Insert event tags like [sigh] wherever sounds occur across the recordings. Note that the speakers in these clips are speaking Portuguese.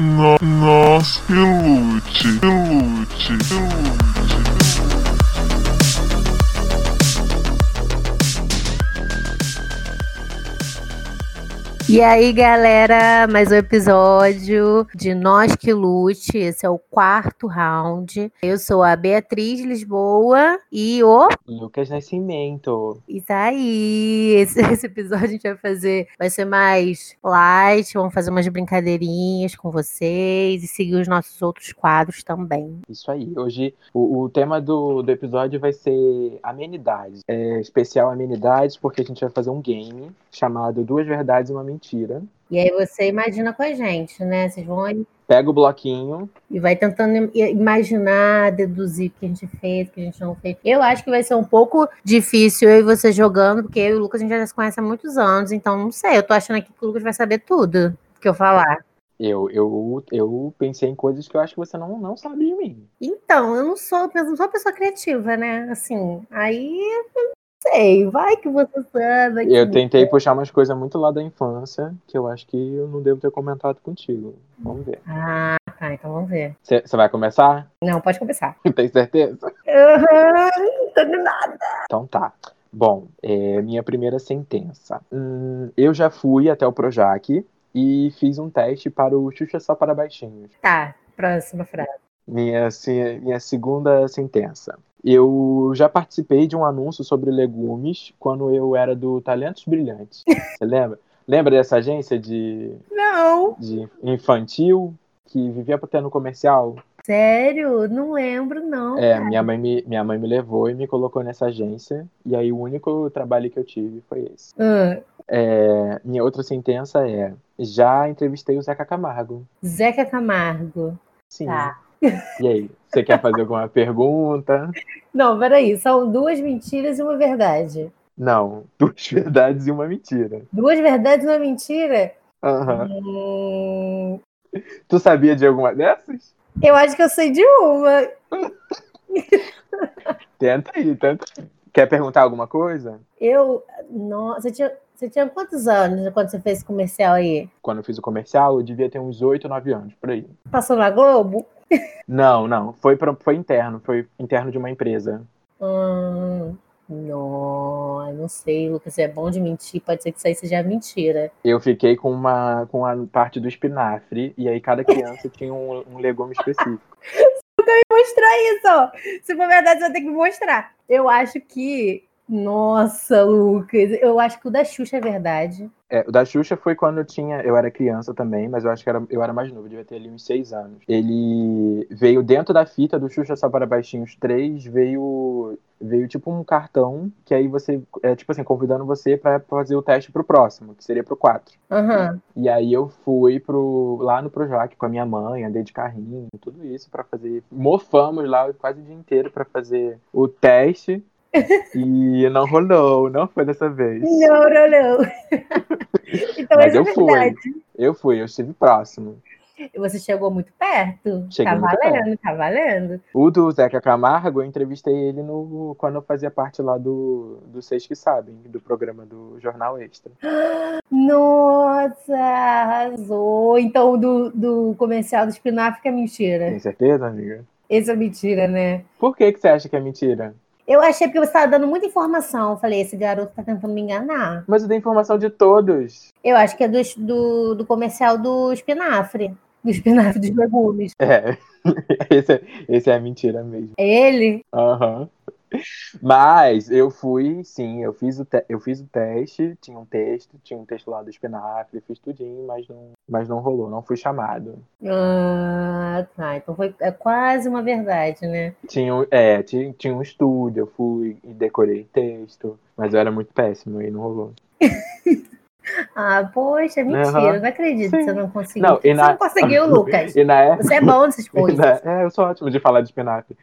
no, no, nós que lute, que lute, que lute. E aí, galera, mais um episódio de Nós que Lute. Esse é o quarto round. Eu sou a Beatriz Lisboa e o. Lucas Nascimento. Isso aí! Esse, [laughs] esse episódio a gente vai fazer. Vai ser mais light. Vamos fazer umas brincadeirinhas com vocês e seguir os nossos outros quadros também. Isso aí. Hoje o, o tema do, do episódio vai ser amenidades. É especial amenidades porque a gente vai fazer um game chamado Duas Verdades e uma Mentira. E aí você imagina com a gente, né? Vocês vão aí Pega o bloquinho. e vai tentando im- imaginar, deduzir o que a gente fez, o que a gente não fez. Eu acho que vai ser um pouco difícil eu e você jogando, porque eu e o Lucas a gente já se conhece há muitos anos, então não sei. Eu tô achando aqui que o Lucas vai saber tudo que eu falar. Eu, eu, eu pensei em coisas que eu acho que você não, não sabe de mim. Então, eu não sou, eu não sou uma pessoa criativa, né? Assim, aí sei, vai que você sabe. que Eu você- tentei puxar umas coisas muito lá da infância que eu acho que eu não devo ter comentado contigo. Vamos ver. Ah, tá, então vamos ver. Você vai começar? Não, pode começar. [laughs] Tem certeza? Aham, não tô de nada. Então tá. Bom, é, minha primeira sentença. Hum, eu já fui até o Projac e fiz um teste para o Xuxa Só para Baixinhos. Tá, próxima frase. Minha, minha segunda sentença. Eu já participei de um anúncio sobre legumes quando eu era do Talentos Brilhantes. [laughs] Você lembra? Lembra dessa agência de, Não. de infantil que vivia tendo comercial? Sério? Não lembro, não. É, minha mãe, me, minha mãe me levou e me colocou nessa agência. E aí o único trabalho que eu tive foi esse. Ah, É, minha outra sentença é: já entrevistei o Zeca Camargo. Zeca Camargo. Sim. Tá. E aí, você quer fazer alguma pergunta? Não, peraí. São duas mentiras e uma verdade. Não, duas [laughs] verdades e uma mentira. Duas verdades e uma mentira? Aham. Hum, Tu sabia de alguma dessas? eu acho que eu sei de uma. Tenta aí, tenta aí. Quer perguntar alguma coisa? Eu. Nossa, você tinha, você tinha quantos anos quando você fez esse comercial aí? Quando eu fiz o comercial, eu devia ter uns 8, 9 anos, por aí. Passou na Globo? Não, não. Foi, pro- foi interno, foi interno de uma empresa. Hum, não, não sei, Lucas. Você é bom de mentir, pode ser que isso aí seja mentira. Eu fiquei com uma com a parte do espinafre, e aí cada criança [laughs] tinha um, um legume específico. mostrar isso, ó. Se for verdade, você vai ter que mostrar. Eu acho que. Nossa, Lucas. Eu acho que o da Xuxa é verdade. É, o da Xuxa foi quando eu tinha. Eu era criança também, mas eu acho que era, eu era mais novo, devia ter ali uns seis anos. Ele veio dentro da fita do Xuxa Só para Baixinhos 3, veio. Veio tipo um cartão, que aí você. É tipo assim, convidando você pra fazer o teste pro próximo, que seria pro 4. Aham. E aí eu fui pro, lá no Projac com a minha mãe, andei de carrinho, tudo isso pra fazer. Mofamos lá quase o dia inteiro pra fazer o teste. E não rolou, não foi dessa vez. Não, não. [laughs] então Mas essa é eu fui. verdade. Eu fui, eu estive próximo. Você chegou muito perto? Cheguei tá muito valendo, tá valendo. O do Zeca Camargo, eu entrevistei ele no, quando eu fazia parte lá do, do Seis que Sabem, do programa do Jornal Extra. [gasps] Nossa, arrasou. Então, do, do comercial do espinafre é mentira. Tem certeza, amiga? Esse é mentira, né? Por que, que você acha que é mentira? Eu achei porque você estava dando muita informação. Eu falei, esse garoto tá tentando me enganar. Mas eu dei informação de todos. Eu acho que é do, do, do comercial do espinafre. Do espinafre dos legumes. É, [laughs] esse é, esse é a mentira mesmo. Ele? Aham. Mas eu fui, sim, eu fiz, o eu fiz o teste, tinha um texto, tinha um texto lá do espinafre, fiz tudinho, mas não, mas não rolou, não fui chamado. Ah, tá. Então foi é quase uma verdade, né? Tinha, um- é, tinha, tinha um estúdio, eu fui e decorei texto, mas eu era muito péssimo e não rolou. [laughs] Ah, poxa, mentira. Aham. Não acredito que você não conseguiu. Não, e você na- não conseguiu, [laughs] Lucas. Na. Você é bom nessas [laughs] coisas. na- é, eu sou ótimo de falar de espinafre.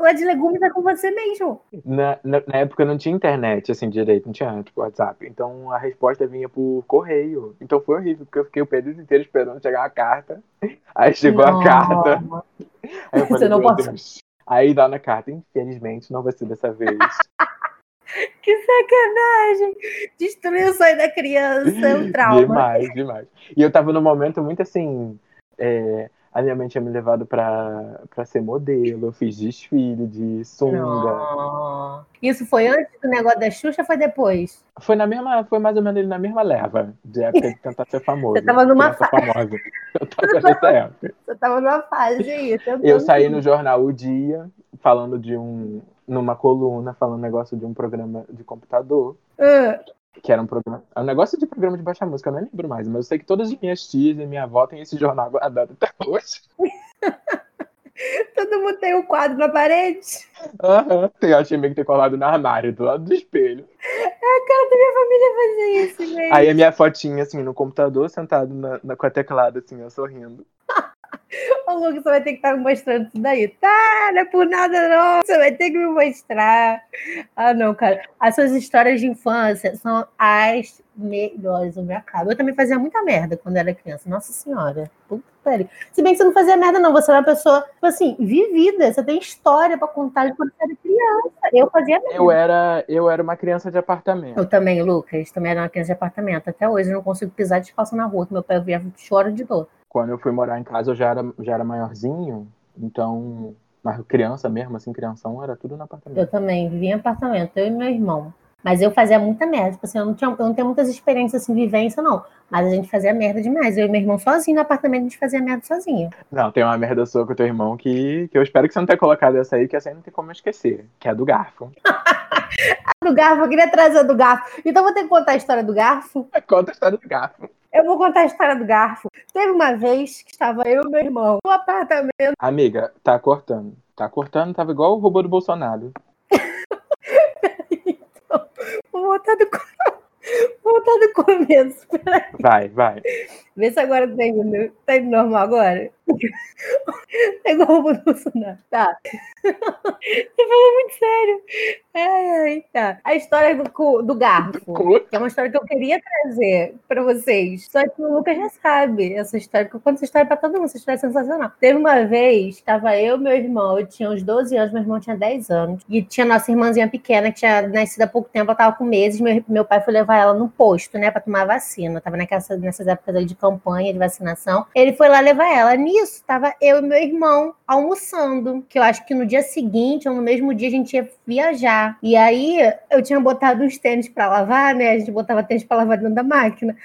Falar de legumes é com você mesmo. Na, na, na época não tinha internet assim direito, não tinha tipo WhatsApp. Então a resposta vinha por correio. Então foi horrível, porque eu fiquei o período inteiro esperando chegar a carta. [laughs] Aí chegou a Não. carta. Aí eu Você falei, não meu passou. Deus. Aí lá na carta, infelizmente, não vai ser dessa vez. [laughs] Que sacanagem! Destruiu o sonho da criança, é um trauma. Demais, demais. E eu tava num momento muito assim. é, a minha mãe tinha me levado pra, pra ser modelo, eu fiz desfile de sunga. Não. Isso foi antes do negócio da Xuxa ou foi depois? Foi na mesma, foi mais ou menos na mesma leva, de época de tentar ser famoso. Você tava numa criança famosa. [laughs] Eu tava nessa época. Você tava numa fase aí. tentando Eu saí no jornal O Dia, falando de um. numa coluna, falando um negócio de um programa de computador. Ah, Que era um programa. É um negócio de programa de baixa música, eu nem lembro mais, mas eu sei que todas as minhas tias e minha avó têm esse jornal guardado até hoje. [laughs] todo mundo tem um quadro na parede. Aham. Tem, eu achei meio que ter colado no armário, do lado do espelho. A cara da minha família fazia isso, velho. Aí a minha fotinha, assim, no computador, sentado na, na- com a teclada, assim, ó, sorrindo. [laughs] Ô, Lucas, você vai ter que estar me mostrando isso daí. Tá, não é por nada, não. Você vai ter que me mostrar. Ah, não, cara. As suas histórias de infância são as melhores. Eu me acabo. Eu também fazia muita merda quando era criança. Nossa Senhora. Puta. Se bem que você não fazia merda, não. Você era uma pessoa, tipo assim, vivida. Você tem história pra contar de quando você era criança. Eu fazia merda. Eu era, eu era uma criança de apartamento. Eu também, Lucas. Também era uma criança de apartamento. Até hoje eu não consigo pisar descalço na rua, que meu pai via choro de dor. Quando eu fui morar em casa, eu já era, já era maiorzinho, então, mas criança mesmo, assim, crianção, era tudo no apartamento. Eu também vivia em apartamento, eu e meu irmão. Mas eu fazia muita merda. Tipo assim, eu não, tinha, eu não tenho muitas experiências assim, vivência, não. Mas a gente fazia merda demais. Eu e meu irmão sozinho no apartamento, a gente fazia merda sozinho. Não, tem uma merda sua com o teu irmão que, que eu espero que você não tenha colocado essa aí, que essa aí não tem como eu esquecer, que é a do garfo. [laughs] A do garfo, eu queria trazer a do garfo. Então vou ter que contar a história do garfo. Conta a história do garfo. Eu vou contar a história do garfo. Teve uma vez que estava eu e meu irmão no apartamento. Amiga, tá cortando. Tá cortando, tava igual o robô do Bolsonaro. Vou voltar do, [laughs] vou voltar do começo. Peraí. Vai, vai. Vê se agora tá indo, tá indo normal agora. [laughs] É igual o Bolsonaro. Tá. [laughs] Você falou muito sério. Ai, ai, tá. A história do, cu- do garfo. Que é uma história que eu queria trazer pra vocês. Só que o Lucas já sabe essa história. Que eu conto essa história pra todo mundo. Essa história é sensacional. Teve uma vez, tava eu e meu irmão. Eu tinha uns 12 anos, meu irmão tinha 10 anos. E tinha nossa irmãzinha pequena, que tinha nascido há pouco tempo. Ela tava com meses. Meu, meu pai foi levar ela no posto, né, pra tomar vacina. Tava naquela, nessas épocas de campanha de vacinação. Ele foi lá levar ela. Nisso, tava eu e meu irmão almoçando. Que eu acho que no dia seguinte, ou no mesmo dia, a gente ia viajar. E aí, eu tinha botado uns tênis pra lavar, né? A gente botava tênis pra lavar dentro da máquina.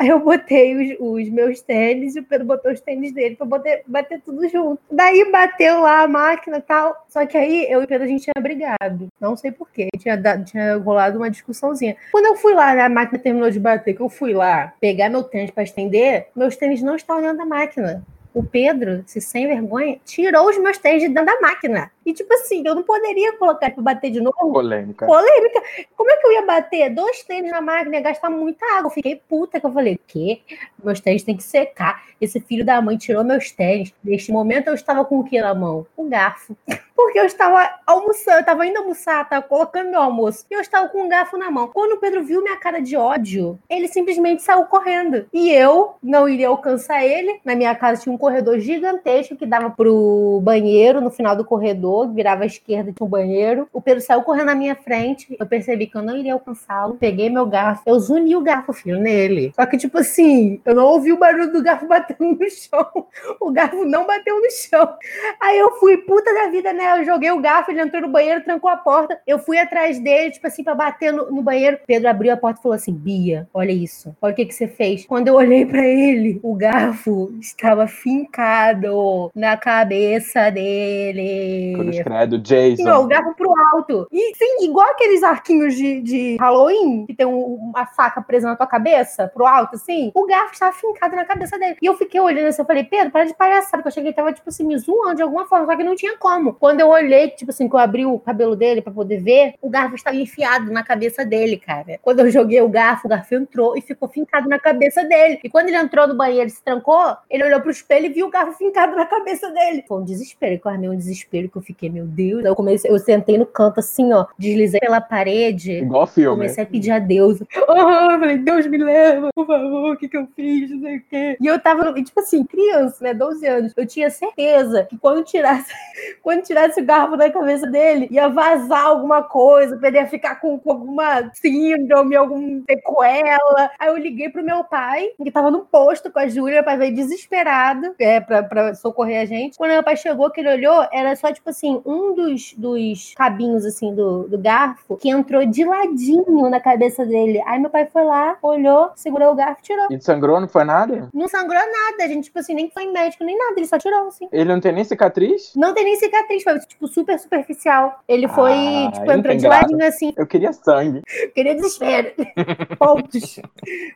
Aí eu botei os, os meus tênis e o Pedro botou os tênis dele pra bater, bater tudo junto. Daí bateu lá a máquina e tal. Só que aí eu e o Pedro a gente tinha brigado. Não sei porquê. Tinha, tinha rolado uma discussãozinha. Quando eu fui lá, né, a máquina terminou de bater, que eu fui lá pegar meu tênis pra estender, meus tênis não estavam dentro da máquina. O Pedro, se sem vergonha, tirou os meus tênis de dentro da máquina. E tipo assim, eu não poderia colocar pra bater de novo. Polêmica. Polêmica. Como é que eu ia bater dois tênis na máquina e gastar muita água? Eu fiquei puta que eu falei, quê? Meus tênis têm que secar. Esse filho da mãe tirou meus tênis. Neste momento eu estava com o que na mão? O garfo. [laughs] Porque eu estava almoçando, eu estava indo almoçar, estava colocando meu almoço. E eu estava com um garfo na mão. Quando o Pedro viu minha cara de ódio, ele simplesmente saiu correndo. E eu não iria alcançar ele. Na minha casa tinha um corredor gigantesco que dava pro banheiro no final do corredor, virava à esquerda tinha um banheiro. O Pedro saiu correndo na minha frente. Eu percebi que eu não iria alcançá-lo. Peguei meu garfo, eu zuni o garfo, filho, nele. Só que, tipo assim, eu não ouvi o barulho do garfo [laughs] batendo no chão. O garfo não bateu no chão. Aí eu fui, puta da vida, né? Eu joguei o garfo, ele entrou no banheiro, trancou a porta. Eu fui atrás dele, tipo assim, pra bater no, no banheiro. Pedro abriu a porta e falou assim: Bia, olha isso. Olha o que, que você fez. Quando eu olhei pra ele, o garfo estava fincado na cabeça dele. Cruz credo, Jason. Não, o garfo pro alto. E sim, igual aqueles arquinhos de, de Halloween, que tem um- uma faca presa na tua cabeça, pro alto, assim. O garfo estava fincado na cabeça dele. E eu fiquei olhando assim, eu falei, Pedro, para de palhaçada, porque eu achei que ele tava, tipo assim, me zoando de alguma forma, só que não tinha como. Quando eu olhei, tipo assim, que eu abri o cabelo dele pra poder ver, o garfo estava enfiado na cabeça dele, cara. Quando eu joguei o garfo, o garfo entrou e ficou fincado na cabeça dele. E quando ele entrou no banheiro e se trancou, ele olhou pro espelho e viu o garfo fincado na cabeça dele. Foi um desespero, que eu armei um desespero que eu fiquei, meu Deus. Eu comecei, eu sentei no canto assim, ó, deslizei pela parede. Igual filme. Comecei a pedir a Deus. Ah, falei, Deus me leva, por favor, o que que eu fiz, não sei o quê. E eu tava, tipo assim, criança, né, 12 anos. Eu tinha certeza que quando tirasse, [laughs] quando tirasse o garfo na cabeça dele, ia vazar alguma coisa, ele ia ficar com, com alguma síndrome, alguma sequela. Aí eu liguei pro meu pai, que tava no posto com a Júlia, meu pai veio desesperado é, pra, pra socorrer a gente. Quando meu pai chegou, que ele olhou, era só, tipo assim, um dos, dos cabinhos, assim, do, do garfo, que entrou de ladinho na cabeça dele. Aí meu pai foi lá, olhou, segurou o garfo e tirou. E sangrou, não foi nada? Não sangrou nada, a gente, tipo assim, nem foi em médico, nem nada, ele só tirou, assim. Ele não tem nem cicatriz? Não tem nem cicatriz, foi, tipo, super superficial. Ele foi, Ah, tipo, entrou de graça. ladinho, assim, Eu queria sangue. [laughs] queria desespero. [laughs] Pontos.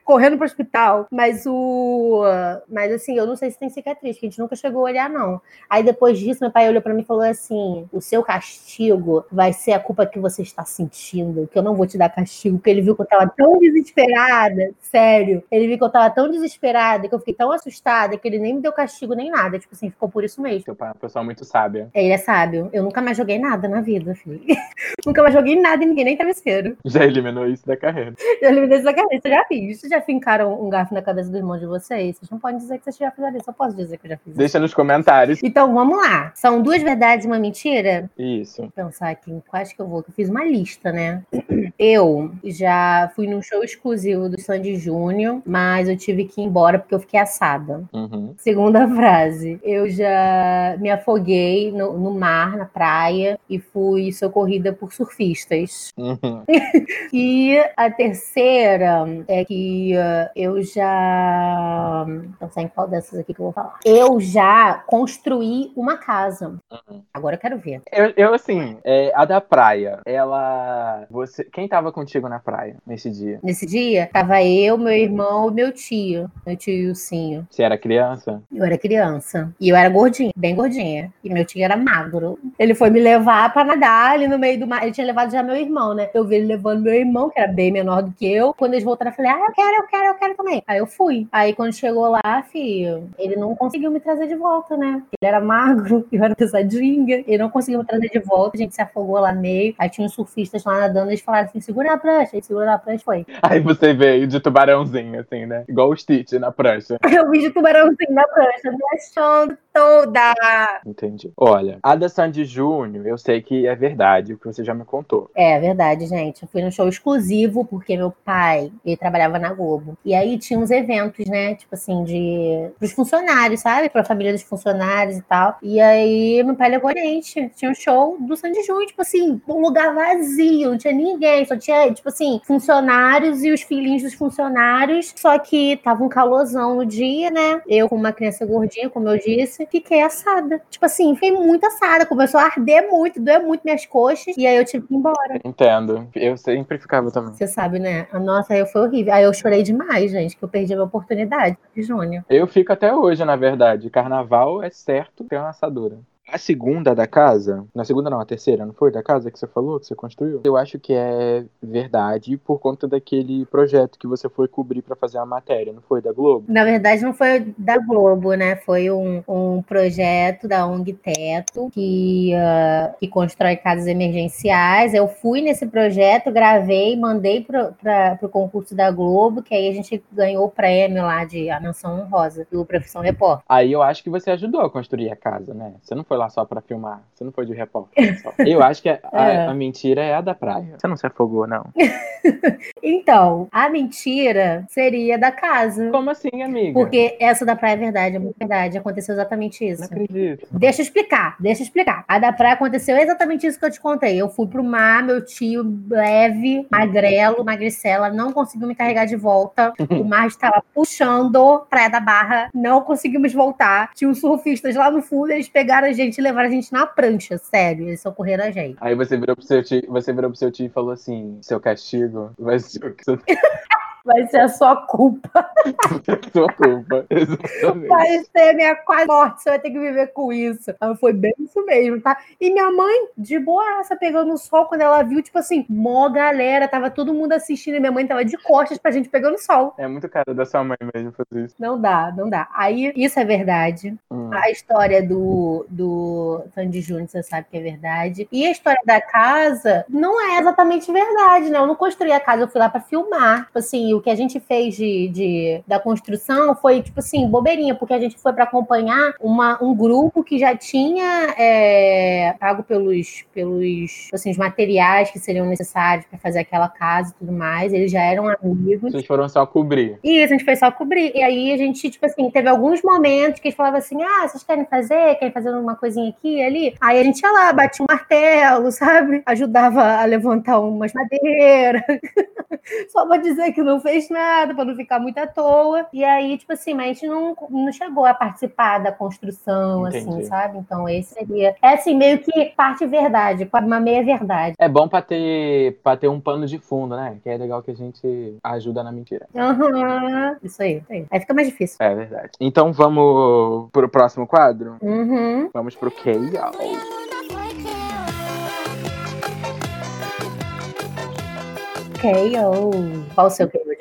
Correndo pro hospital. Mas o. Mas assim, eu não sei se tem cicatriz, que a gente nunca chegou a olhar, não. Aí depois disso, meu pai olhou pra mim e falou assim: o seu castigo vai ser a culpa que você está sentindo, que eu não vou te dar castigo, porque ele viu que eu tava tão desesperada, sério. Ele viu que eu tava tão desesperada, que eu fiquei tão assustada, que ele nem me deu castigo nem nada. Tipo assim, ficou por isso mesmo. Teu pai é uma pessoa muito sábia. Ele é sábio. Eu nunca mais joguei nada na vida, filho. [laughs] nunca mais joguei nada em ninguém, nem travesseiro. Já eliminou isso da carreira. Eu eliminei isso da eu já fiz. Vocês já fincaram um garfo na cabeça do irmão de vocês? Vocês não podem dizer que vocês já fizeram isso. Eu posso dizer que eu já fiz isso. Deixa nos comentários. Então, vamos lá. São duas verdades e uma mentira? Isso. Vou pensar aqui em quais que eu vou. que Eu fiz uma lista, né? [clears throat] Eu já fui num show exclusivo do Sandy Júnior, mas eu tive que ir embora porque eu fiquei assada. Uhum. Segunda [laughs] frase. Eu já me afoguei no, no mar, na praia, e fui socorrida por surfistas. Uhum. [laughs] E a terceira é que uh, eu já. Não sei em qual dessas aqui que eu vou falar. Eu já construí uma casa. Uhum. Agora eu quero ver. Eu, eu, assim, é, a da praia, ela. Você, quem tava contigo na praia nesse dia? Nesse dia, tava eu, meu irmão e meu tio. Meu tio Ilcinho. Você era criança? Eu era criança. E eu era gordinha, bem gordinha. E meu tio era magro. Ele foi me levar pra nadar ali no meio do mar. Ele tinha levado já meu irmão, né? Eu vi ele levando meu irmão, que era bem menor do que eu. Quando eles voltaram, eu falei, ah, eu quero, eu quero, eu quero também. Aí eu fui. Aí quando chegou lá, filho, ele não conseguiu me trazer de volta, né? Ele era magro, [laughs] eu era pesadinha. Ele não conseguiu me trazer de volta. A gente se afogou lá meio. Aí tinha uns surfistas lá nadando. Eles falaram assim, segura a prancha. Aí segura a prancha foi. Aí você veio de tubarãozinho, assim, né? Igual o Stitch na prancha. [laughs] Eu vi de tubarãozinho na prancha, me achando toda. Entendi. Olha, a da Sandy Júnior, eu sei que é verdade, o que você já me contou. É verdade, gente. Eu fui num show exclusivo porque meu pai, ele trabalhava na Globo. E aí tinha uns eventos, né? Tipo assim, de pros funcionários, sabe? Pra família dos funcionários e tal. E aí meu pai levou a gente. Tinha um show do Sandy Júnior, tipo assim, um lugar vazio, não tinha ninguém, só tinha, tipo assim, funcionários e os filhinhos dos funcionários. Só que tava um calorzão no dia, né? Eu, com uma criança gordinha, como eu disse, fiquei assada. Tipo assim, fiquei muito assada. Começou a arder muito, doer muito minhas coxas. E aí eu tive que ir embora. Entendo. Eu sempre ficava também. Você sabe, né? A Nossa, aí foi horrível. Aí eu chorei demais, gente, que eu perdi a minha oportunidade de Júnior. Eu fico até hoje, na verdade. Carnaval é certo ter uma assadura. A segunda da casa, na segunda não, a terceira, não foi? Da casa que você falou, que você construiu? Eu acho que é verdade por conta daquele projeto que você foi cobrir pra fazer a matéria, não foi? Da Globo? Na verdade, não foi da Globo, né? Foi um, um projeto da ONG Teto que, ah, que constrói casas emergenciais. Eu fui nesse projeto, gravei, mandei para o concurso da Globo, que aí a gente ganhou o prêmio lá de a menção honrosa do Profissão Repórter. Aí eu acho que você ajudou a construir a casa, né? Você não foi lá só pra filmar, você não foi de repórter. só. [laughs] Eu acho que a, É. a mentira é a da praia. Você não se afogou, não? [laughs] Então, a mentira seria da casa. Como assim, amiga? Porque essa da praia é verdade, é muito verdade. Aconteceu exatamente Não isso. acredito. Deixa eu explicar, deixa eu explicar. A da praia aconteceu exatamente isso que eu te contei. Eu fui pro mar, meu tio, leve, magrelo, magricela, não conseguiu me carregar de volta. [laughs] O mar estava puxando praia da barra, não conseguimos voltar. Tinha os surfistas lá no fundo, eles pegaram a gente e levaram a gente na prancha, sério. Eles socorreram a gente. Aí você virou pro seu tio, você virou pro seu tio e falou assim: seu castigo vai ser o que você Vai ser a sua culpa. [laughs] sua culpa. Exatamente. Vai ser minha quase morte, você vai ter que viver com isso. Aí foi bem isso mesmo, tá? E minha mãe, de boaça, pegando o sol, quando ela viu, tipo assim, mó galera, tava todo mundo assistindo, e minha mãe tava de costas pra gente pegando sol. É muito cara da sua mãe mesmo fazer isso. Não dá, não dá. Aí, isso é verdade. Hum. A história do, do Sandy Júnior, você sabe que é verdade. E a história da casa não é exatamente verdade, né? Eu não construí a casa, eu fui lá para filmar. Tipo assim, o que a gente fez de, de, da construção foi, tipo assim, bobeirinha, porque a gente foi para acompanhar uma, um grupo que já tinha é, pago pelos, pelos assim, os materiais que seriam necessários para fazer aquela casa e tudo mais. Eles já eram amigos. Vocês foram só cobrir. Isso, a gente foi só cobrir. E aí a gente, tipo assim, teve alguns momentos que eles falavam assim: ah, vocês querem fazer? Querem fazer uma coisinha aqui ali? Aí a gente ia lá, batia um martelo, sabe? Ajudava a levantar umas madeiras. [laughs] só pra dizer que não fez nada, pra não ficar muito à toa. E aí, tipo assim, mas a gente não, não chegou a participar da construção, assim, Entendi. assim, sabe? Então, esse seria. É assim, meio que parte verdade, uma meia verdade. É bom pra ter, pra ter um pano de fundo, né? Que é legal que a gente ajuda na mentira. Aham. Isso aí, isso aí. Aí fica mais difícil. É verdade. Então vamos pro próximo quadro? Uhum. Vamos pro K.O. KO. Qual o seu KO?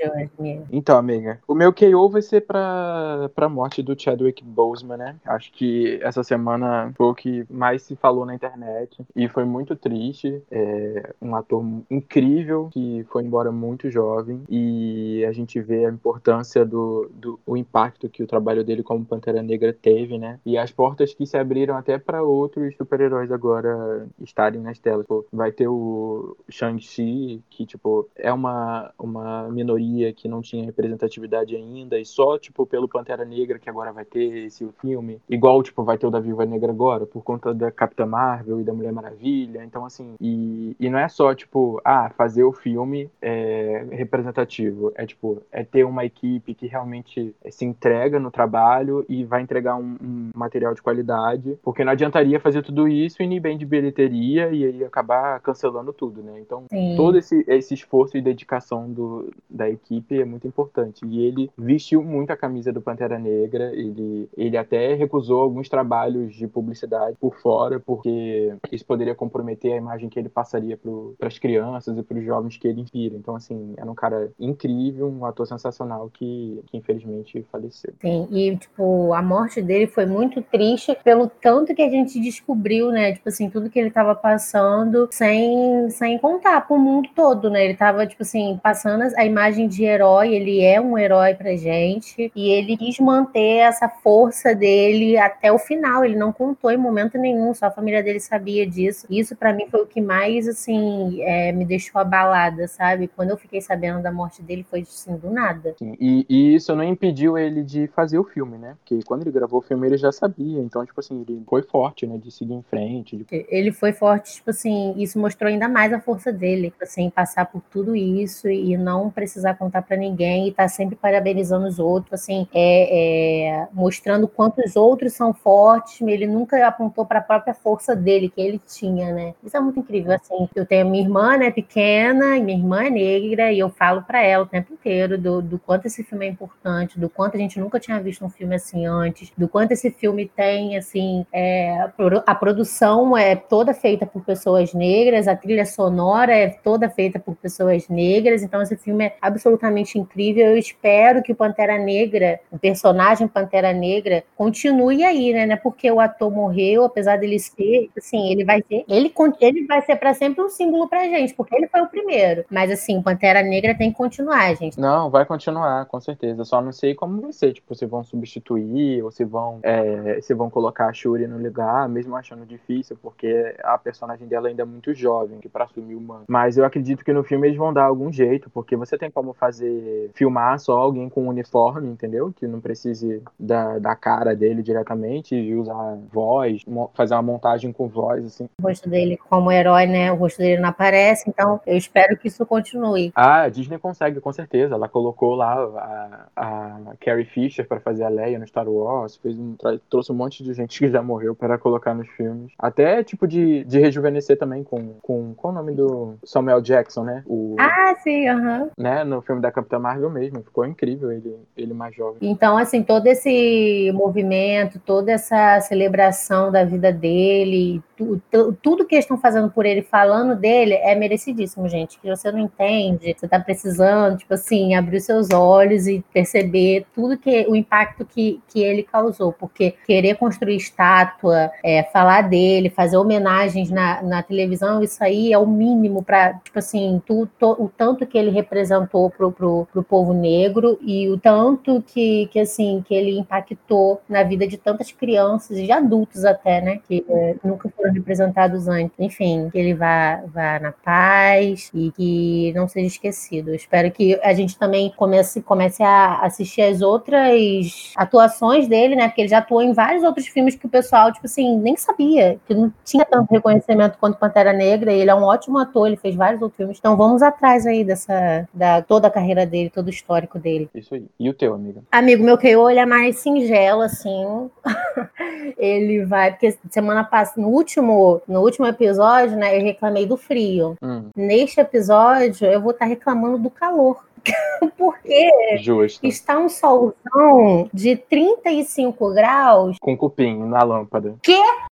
Então, amiga, o meu KO vai ser pra, pra morte do Chadwick Boseman, né? Acho que essa semana foi o que mais se falou na internet e foi muito triste. É um ator incrível que foi embora muito jovem e a gente vê a importância do, do o impacto que o trabalho dele como Pantera Negra teve, né? E as portas que se abriram até para outros super-heróis agora estarem nas telas. Pô, vai ter o Shang-Chi, que, tipo, é uma, uma minoria que não tinha representatividade ainda, e só, tipo, pelo Pantera Negra que agora vai ter esse filme, igual, tipo, vai ter o da Viúva Negra agora, por conta da Capitã Marvel e da Mulher Maravilha, então, assim, e, e não é só, tipo, ah, fazer o filme é, representativo, é, tipo, é ter uma equipe que realmente se entrega no trabalho e vai entregar um, um material de qualidade, porque não adiantaria fazer tudo isso e nem bem de bilheteria e aí acabar cancelando tudo, né? Então, Sim. todo esse, esse esforço e dedicação do, da equipe é muito importante. E ele vestiu muito a camisa do Pantera Negra, ele, ele até recusou alguns trabalhos de publicidade por fora, porque isso poderia comprometer a imagem que ele passaria para as crianças e para os jovens que ele inspira. Então, assim, era um cara incrível, um ator sensacional que, que infelizmente faleceu. Sim, e, tipo, a morte dele foi muito triste pelo tanto que a gente descobriu, né? Tipo assim, tudo que ele tava passando sem, sem contar pro mundo todo, né? Ele tava, tipo assim, passando a imagem de herói, ele é um herói pra gente, e ele quis manter essa força dele até o final. Ele não contou em momento nenhum, só a família dele sabia disso. Isso para mim foi o que mais, assim, é, me deixou abalada, sabe? Quando eu fiquei sabendo da morte dele, foi assim, do nada. Sim, E, e isso não impediu ele de fazer o filme, né? Porque quando ele gravou o filme, ele já sabia. Então, tipo assim, ele foi forte, né? De seguir em frente. de- Ele foi forte, tipo assim, isso mostrou ainda mais a força dele, tipo assim, passar por tudo isso e não precisar contar pra ninguém e tá sempre parabenizando os outros, assim, é, é, mostrando quanto os outros são fortes, ele nunca apontou pra própria força dele, que ele tinha, né? Isso é muito incrível, assim. Eu tenho a minha irmã, né, pequena, minha irmã é negra, e eu falo pra ela o tempo inteiro do, do quanto esse filme é importante, do quanto a gente nunca tinha visto um filme assim antes, do quanto esse filme tem, assim, é, a produção é toda feita por pessoas negras, a trilha sonora é toda feita por pessoas negras, então esse filme é absolutamente incrível. Eu espero que o Pantera Negra, o personagem Pantera Negra, continue aí, né? É porque o ator morreu, apesar dele ser, assim, ele vai ser, ele, ele vai ser para sempre um símbolo pra gente, porque ele foi o primeiro. Mas assim, o Pantera Negra tem que continuar, gente. Não, vai continuar, com certeza. Só não sei como vai ser. Tipo, se vão substituir ou se vão, é, se vão colocar a Shuri no lugar, mesmo achando difícil, porque a personagem dela ainda é muito jovem que para assumir o manto. Mas eu acredito que no filme eles vão dar algum jeito, porque você tem como fazer, filmar só alguém com um uniforme, entendeu? Que não precise da, da cara dele diretamente e usar voz, fazer uma montagem com voz, assim. O rosto dele como herói, né? O rosto dele não aparece, então eu espero que isso continue. Ah, a Disney consegue, com certeza. Ela colocou lá a, a Carrie Fisher para fazer a Leia no Star Wars, fez um, trouxe um monte de gente que já morreu para colocar nos filmes. Até tipo de, de rejuvenescer também com, com qual o nome do Samuel Jackson, né? O, Ah, sim, aham. né? No, filme da Capitã Marvel mesmo. Ficou incrível ele, ele mais jovem. Então, assim, todo esse movimento, toda essa celebração da vida dele, tu, tu, tudo que eles estão fazendo por ele, falando dele, é merecidíssimo, gente. Que você não entende, você tá precisando, tipo assim, abrir os seus olhos e perceber tudo que o impacto que, que ele causou. Porque querer construir estátua, é, falar dele, fazer homenagens na, na televisão, isso aí é o mínimo para, tipo assim, tu, to, o tanto que ele representou pro, pro, pro povo negro e o tanto que, que, assim, que ele impactou na vida de tantas crianças e de adultos até, né? Que é, nunca foram representados antes. Enfim, que ele vá, vá na paz e que não seja esquecido. Eu espero que a gente também comece, comece a assistir as outras atuações dele, né? Porque ele já atuou em vários outros filmes que o pessoal, tipo assim, nem sabia, que não tinha tanto reconhecimento quanto Pantera Negra. Ele é um ótimo ator, ele fez vários outros filmes. Então vamos atrás aí dessa, da toda a carreira dele, todo o histórico dele. Isso aí. E o teu, amiga? Amigo, meu KO, ele é mais singelo, assim. [laughs] ele vai, porque semana passada, no último, no último episódio, né, eu reclamei do frio. Hum, Neste episódio, eu vou estar reclamando do calor. [laughs] Porque justo. está um solzão de 35 graus, Com cupim na lâmpada.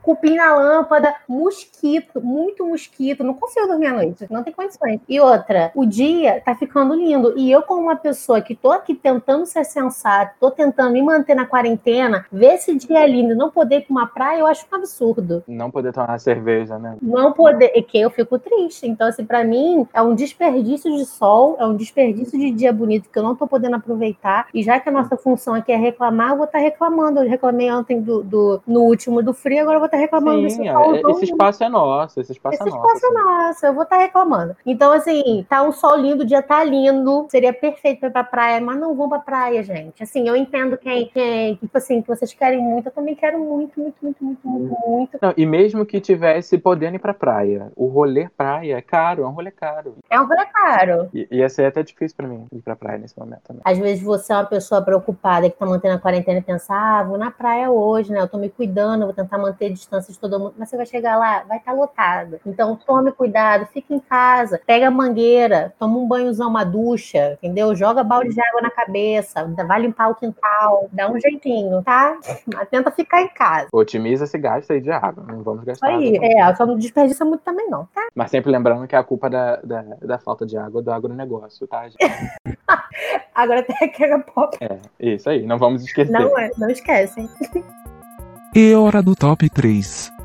Cupim na lâmpada, mosquito, muito mosquito. Não consigo dormir à noite, não tem condições. E outra, o dia tá ficando lindo. E eu, como uma pessoa que tô aqui tentando ser sensata, tô tentando me manter na quarentena, ver esse dia lindo e não poder ir pra uma praia, eu acho um absurdo. Não poder tomar cerveja, né? Não poder, é que eu fico triste. Então, assim, pra mim, é um desperdício de sol, é um desperdício de dia bonito que eu não tô podendo aproveitar. E já que a nossa função aqui é reclamar, eu vou estar reclamando. Eu reclamei ontem do, do- no último do frio, agora eu vou estar reclamando desse Sim, sol. é- esse espaço é nosso, esse espaço Esse é nosso. espaço é assim. nosso, eu vou estar reclamando. Então, assim, tá um sol lindo, o dia tá lindo, seria perfeito pra ir pra praia, mas não vão pra praia, gente. Assim, eu entendo quem, quem tipo assim, que vocês querem muito, eu também quero muito, muito, muito, muito, muito, muito. Não, e mesmo que tivesse podendo ir pra praia, o rolê praia é caro, é um rolê caro. É um rolê caro. I- Ia ser até difícil pra mim ir pra praia nesse momento também. Às vezes você é uma pessoa preocupada que tá mantendo a quarentena e pensa, ah, vou na praia hoje, né? Eu tô me cuidando, vou tentar manter distância de todo mundo. Mas você vai chegar lá, vai estar lotado. Então tome cuidado, fique em casa, pega a mangueira, toma um banhozão, uma ducha, entendeu? Joga balde de água na cabeça, vai limpar o quintal, dá um jeitinho, tá? Mas tenta ficar em casa. Otimiza esse gasto aí de água, não vamos gastar. Aí, água, é, só não desperdiça muito também, não, tá? Mas sempre lembrando que a culpa da, da, da falta de água é do agronegócio, tá? gente? [laughs] Agora tem aquela pop. É, isso aí, não vamos esquecer. Não é, não esquecem. E hora do top 3.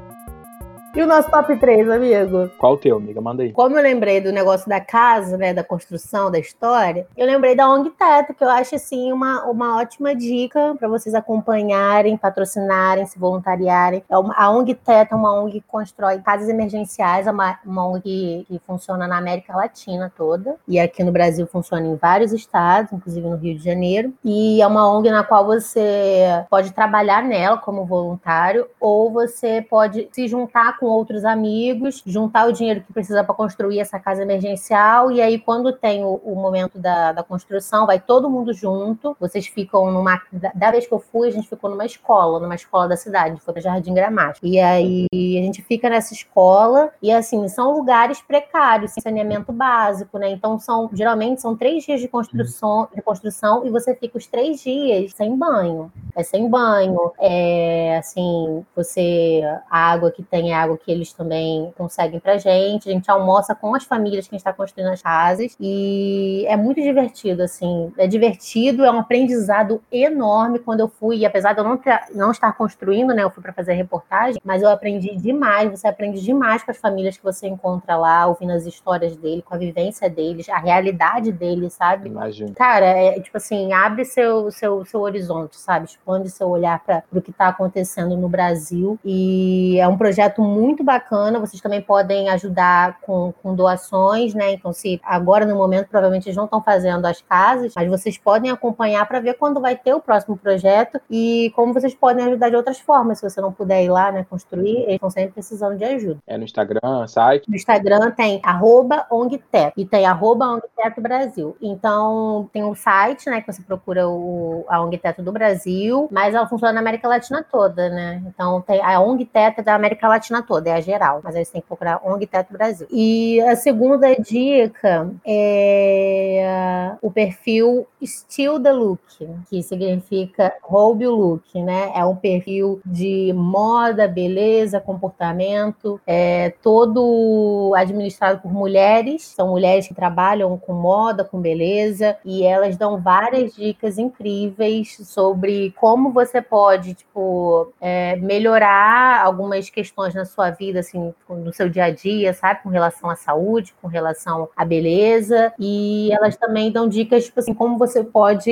E o nosso top 3, amigo? Qual o teu, amiga? Manda aí. Como eu lembrei do negócio da casa, né, da construção, da história, eu lembrei da ONG Teto, que eu acho assim uma, uma ótima dica para vocês acompanharem, patrocinarem, se voluntariarem. É uma- a ONG Teto é uma ONG que constrói casas emergenciais, é uma, uma ONG que, que funciona na América Latina toda e aqui no Brasil funciona em vários estados, inclusive no Rio de Janeiro. E é uma ONG na qual você pode trabalhar nela como voluntário ou você pode se juntar com outros amigos, juntar o dinheiro que precisa para construir essa casa emergencial e aí quando tem o, o momento da, da construção, vai todo mundo junto. Vocês ficam numa da, da vez que eu fui, a gente ficou numa escola, numa escola da cidade, foi para Jardim Gramático. E aí a gente fica nessa escola e assim, são lugares precários, sem saneamento básico, né? Então são geralmente são três dias de construção, de construção e você fica os três dias sem banho. É sem banho, é assim, você a água que tem é água que eles também conseguem pra gente. A gente almoça com as famílias que a gente está construindo as casas e é muito divertido, assim. É divertido, é um aprendizado enorme quando eu fui, e apesar de eu não, não estar construindo, né? Eu fui para fazer a reportagem, mas eu aprendi demais. Você aprende demais com as famílias que você encontra lá, ouvindo as histórias dele, com a vivência deles, a realidade deles, sabe? Imagina. Cara, é tipo assim, abre seu, seu, seu horizonte, sabe? Expande seu olhar para o que está acontecendo no Brasil. E é um projeto muito bacana. Vocês também podem ajudar com, com doações, né? Então, se agora no momento provavelmente eles não estão fazendo as casas, mas vocês podem acompanhar para ver quando vai ter o próximo projeto e como vocês podem ajudar de outras formas. Se você não puder ir lá, né, construir, eles estão sempre precisando de ajuda. É no Instagram, site. No Instagram tem arroba ONGTeto e tem arroba ONGTeto Brasil. Então tem um site, né, que você procura o, a ONG Teto do Brasil, mas ela funciona na América Latina toda, né? Então tem a ONG Teto da América Latina toda. Toda, é a geral, mas aí você tem que procurar ONG Teto Brasil. E a segunda dica é o perfil Steal the Look, que significa roube o look, né? É um perfil de moda, beleza, comportamento, é todo administrado por mulheres, são mulheres que trabalham com moda, com beleza, e elas dão várias dicas incríveis sobre como você pode, tipo, é, melhorar algumas questões na sua vida, assim, no seu dia a dia, sabe? Com relação à saúde, com relação à beleza. E elas também dão dicas, tipo assim, como você pode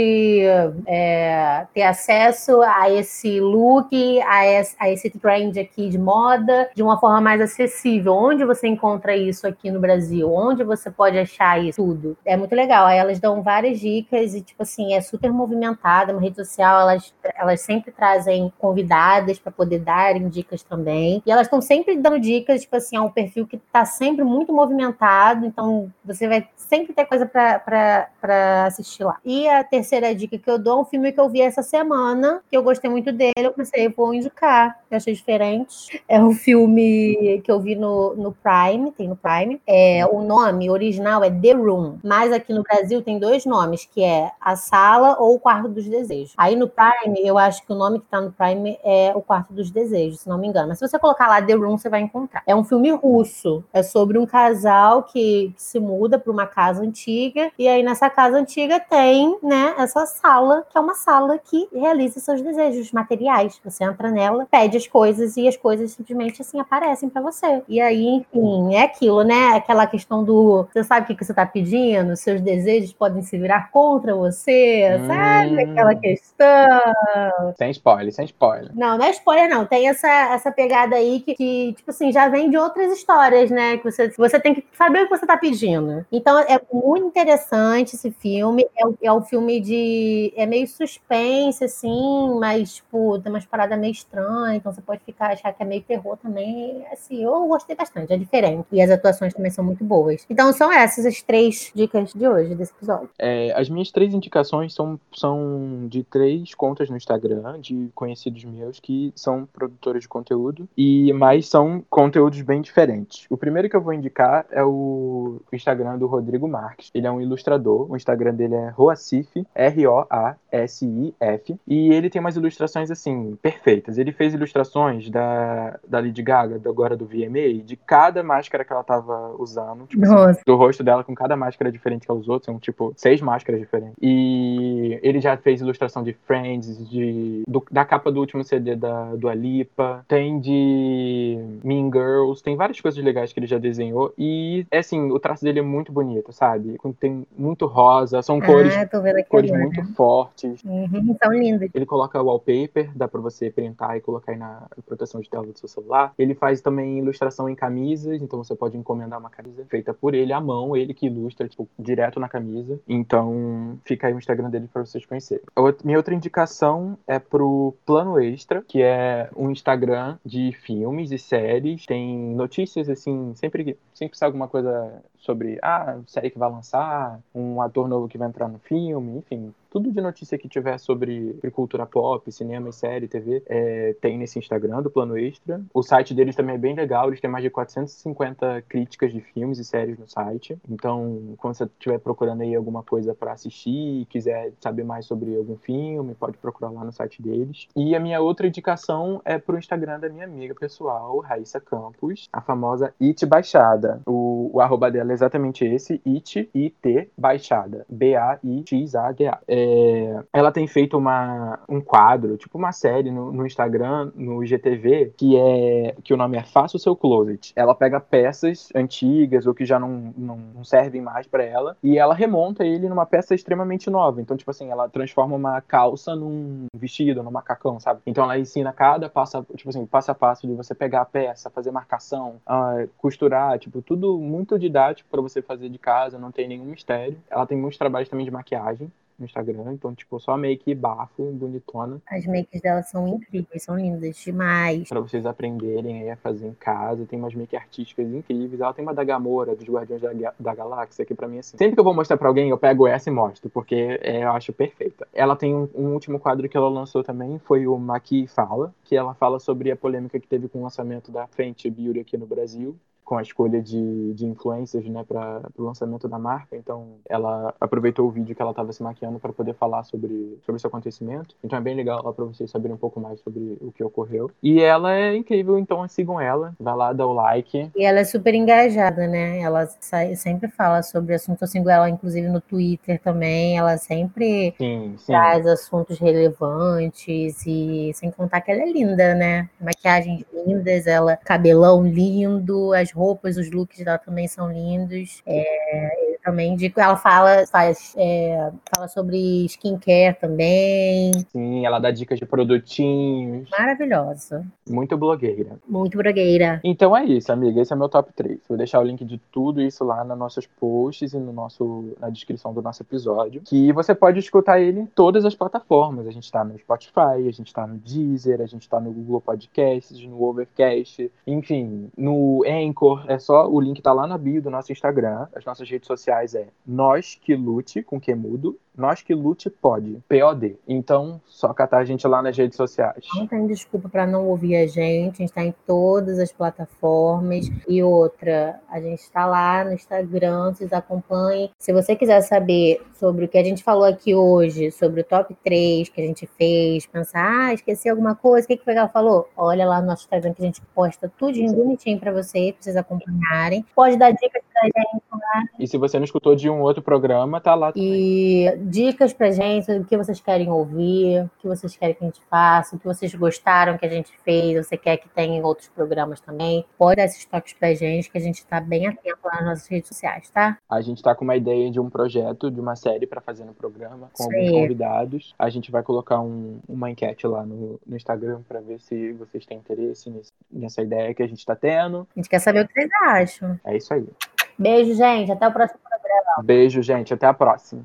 é, ter acesso a esse look, a esse, trend aqui de moda, de uma forma mais acessível. Onde você encontra isso aqui no Brasil? Onde você pode achar isso tudo? É muito legal. Aí elas dão várias dicas e, tipo assim, é super movimentada. Uma rede social, elas, elas sempre trazem convidadas para poder darem dicas também. E elas estão sempre dando dicas, tipo assim, é um perfil que está sempre muito movimentado, então você vai sempre ter coisa para assistir lá. E a terceira dica que eu dou é um filme que eu vi essa semana, que eu gostei muito dele, eu pensei, vou indicar, eu achei diferente. É um filme que eu vi no, no Prime, tem no Prime. É, o nome original é The Room, mas aqui no Brasil tem dois nomes, que é A Sala ou O Quarto dos Desejos. Aí no Prime, eu acho que o nome que tá no Prime é O Quarto dos Desejos, se não me engano. Mas se você colocar lá The Room, você vai encontrar. É um filme russo. É sobre um casal que, se muda para uma casa antiga. E aí nessa casa antiga tem, né, essa sala, que é uma sala que realiza seus desejos materiais. Você entra nela, pede as coisas e as coisas simplesmente assim aparecem para você. E aí, enfim, é aquilo, né? Aquela questão do você sabe o que, que você tá pedindo, seus desejos podem se virar contra você, hum. sabe? Aquela questão. Sem spoiler, sem spoiler. Não, não é spoiler, não. Tem essa, essa pegada aí que, que, tipo assim, já vem de outras histórias, né? Que você, você tem que saber o que você tá pedindo. Então, é muito interessante esse filme. É, é um filme de. É meio suspense, assim, mas, tipo, tem umas paradas meio estranhas. Então, você pode ficar, achar que é meio terror também. Assim, eu gostei bastante, é diferente. E as atuações também são muito boas. Então, são essas as três dicas de hoje, desse episódio. É, as minhas três indicações são, são de três contas no Instagram, de conhecidos meus, que são produtores de conteúdo. E mais são conteúdos bem diferentes. O primeiro que eu vou indicar é o Instagram do Rodrigo Marques. Ele é um ilustrador. O Instagram dele é Roacif, R-O-A-S-I-F. E ele tem umas ilustrações, assim, perfeitas. Ele fez ilustrações da, da Lady Gaga, agora do VMA, de cada máscara que ela tava usando. Tipo, assim, do rosto dela com cada máscara diferente que ela usou. São, tipo, seis máscaras diferentes. E ele já fez ilustração de Friends, de, do, da capa do último CD da, do Alipa. Tem de Mean Girls. Tem várias coisas legais que ele já desenhou. E, é assim, o traço dele é muito bonito, sabe? Tem muito rosa. São cores, ah, cores muito fortes. Uhum, são lindas. Ele coloca wallpaper, dá pra você printar e colocar aí na proteção de tela do seu celular. Ele faz também ilustração em camisas, então você pode encomendar uma camisa feita por ele à mão, ele que ilustra, tipo, direto na camisa. Então, fica aí o Instagram dele para vocês conhecerem. Minha outra indicação é pro Plano Extra, que é um Instagram de filmes e séries. Tem notícias, assim, sempre, sempre sai alguma coisa sobre, ah, série que vai lançar, um ator novo que vai entrar no filme, enfim, tudo de notícia que tiver sobre cultura pop, cinema e série, TV, é, tem nesse Instagram do Plano Extra. O site deles também é bem legal, eles têm mais de 450 críticas de filmes e séries no site. Então, quando você estiver procurando aí alguma coisa para assistir e quiser saber mais sobre algum filme, pode procurar lá no site deles. E a minha outra indicação é pro Instagram da minha amiga pessoal, Raíssa Campos, a famosa It Baixada. O, o arroba dela é exatamente esse, It, I-T, Baixada. B-A-I-X-A-D-A. É, é, ela tem feito uma, um quadro, tipo uma série no, no, Instagram, no IGTV, que é que o nome é Faça o seu closet. Ela pega peças antigas ou que já não, não, não servem mais para ela e ela remonta ele numa peça extremamente nova. Então, tipo assim, ela transforma uma calça num vestido, num macacão, sabe? Então ela ensina cada passo, tipo assim, passo a passo de você pegar a peça, fazer marcação, uh, costurar, tipo, tudo muito didático para você fazer de casa, não tem nenhum mistério. Ela tem muitos trabalhos também de maquiagem no Instagram. Então, tipo, só make bafo, bonitona. As makes dela são incríveis, são lindas demais. Pra vocês aprenderem aí a fazer em casa. Tem umas make artísticas incríveis. Ela tem uma da Gamora, dos Guardiões da, da Galáxia, que pra mim, assim. Sempre que eu vou mostrar pra alguém, eu pego essa e mostro, porque é, eu acho perfeita. Ela tem um, um último quadro que ela lançou também, foi o Maqui Fala, que ela fala sobre a polêmica que teve com o lançamento da Fenty Beauty aqui no Brasil. Com a escolha de, de influencers, né, para o lançamento da marca. Então, ela aproveitou o vídeo que ela estava se maquiando para poder falar sobre, sobre esse acontecimento. Então, é bem legal lá para vocês saberem um pouco mais sobre o que ocorreu. E ela é incrível, então sigam ela. Vai lá, dá o like. E ela é super engajada, né? Ela sai- sempre fala sobre assuntos. Eu sigo ela, inclusive, no Twitter também. Ela sempre Sim, sim. traz assuntos relevantes e sem contar que ela é linda, né? Maquiagens lindas, ela cabelão lindo, as roupas, os looks dela também são lindos. É, também indico, ela fala, faz, é, fala sobre skincare também, Sim, ela dá dicas de produtinhos. maravilhosa, Muito blogueira. muito brogueira. Então é isso, amiga. Esse é meu top 3. Vou deixar o link de tudo isso lá nos nossos posts e no nosso, na descrição do nosso episódio. Que você pode escutar ele em todas as plataformas. A gente tá no Spotify, a gente tá no Deezer, a gente tá no Google Podcasts, no Overcast, enfim, no Anchor. É só o link tá lá na bio do nosso Instagram. As nossas redes sociais é Nós Que Lute, com que mudo. Nós Que Lute Pode, P-O-D. Então, só catar a gente lá nas redes sociais. Não tem desculpa para não ouvir a gente, a gente está em todas as plataformas. E outra, a gente está lá no Instagram, vocês acompanhem. Se você quiser saber sobre o que a gente falou aqui hoje, sobre o top 3 que a gente fez, pensar, ah, esqueci alguma coisa, o que, que foi que ela falou? Olha lá no nosso Instagram que a gente posta tudinho bonitinho para vocês, pra vocês acompanharem. Pode dar dicas pra gente E se você não escutou de um outro programa, tá lá também. e dicas pra gente, o que vocês querem ouvir, o que vocês querem que a gente faça, o que vocês gostaram que a gente fez, você quer que tenha em outros programas também. Pode dar esses toques pra gente, que a gente tá bem atento lá nas nossas redes sociais, tá? A gente tá com uma ideia de um projeto, de uma série pra fazer no programa, com Isso alguns convidados. A gente vai colocar um- uma enquete lá no, no Instagram pra ver se vocês têm interesse nesse- nessa ideia que a gente tá tendo. A gente quer saber o que vocês acham. É isso aí. Beijo, gente. Até o próximo programa. Beijo, gente. Até a próxima.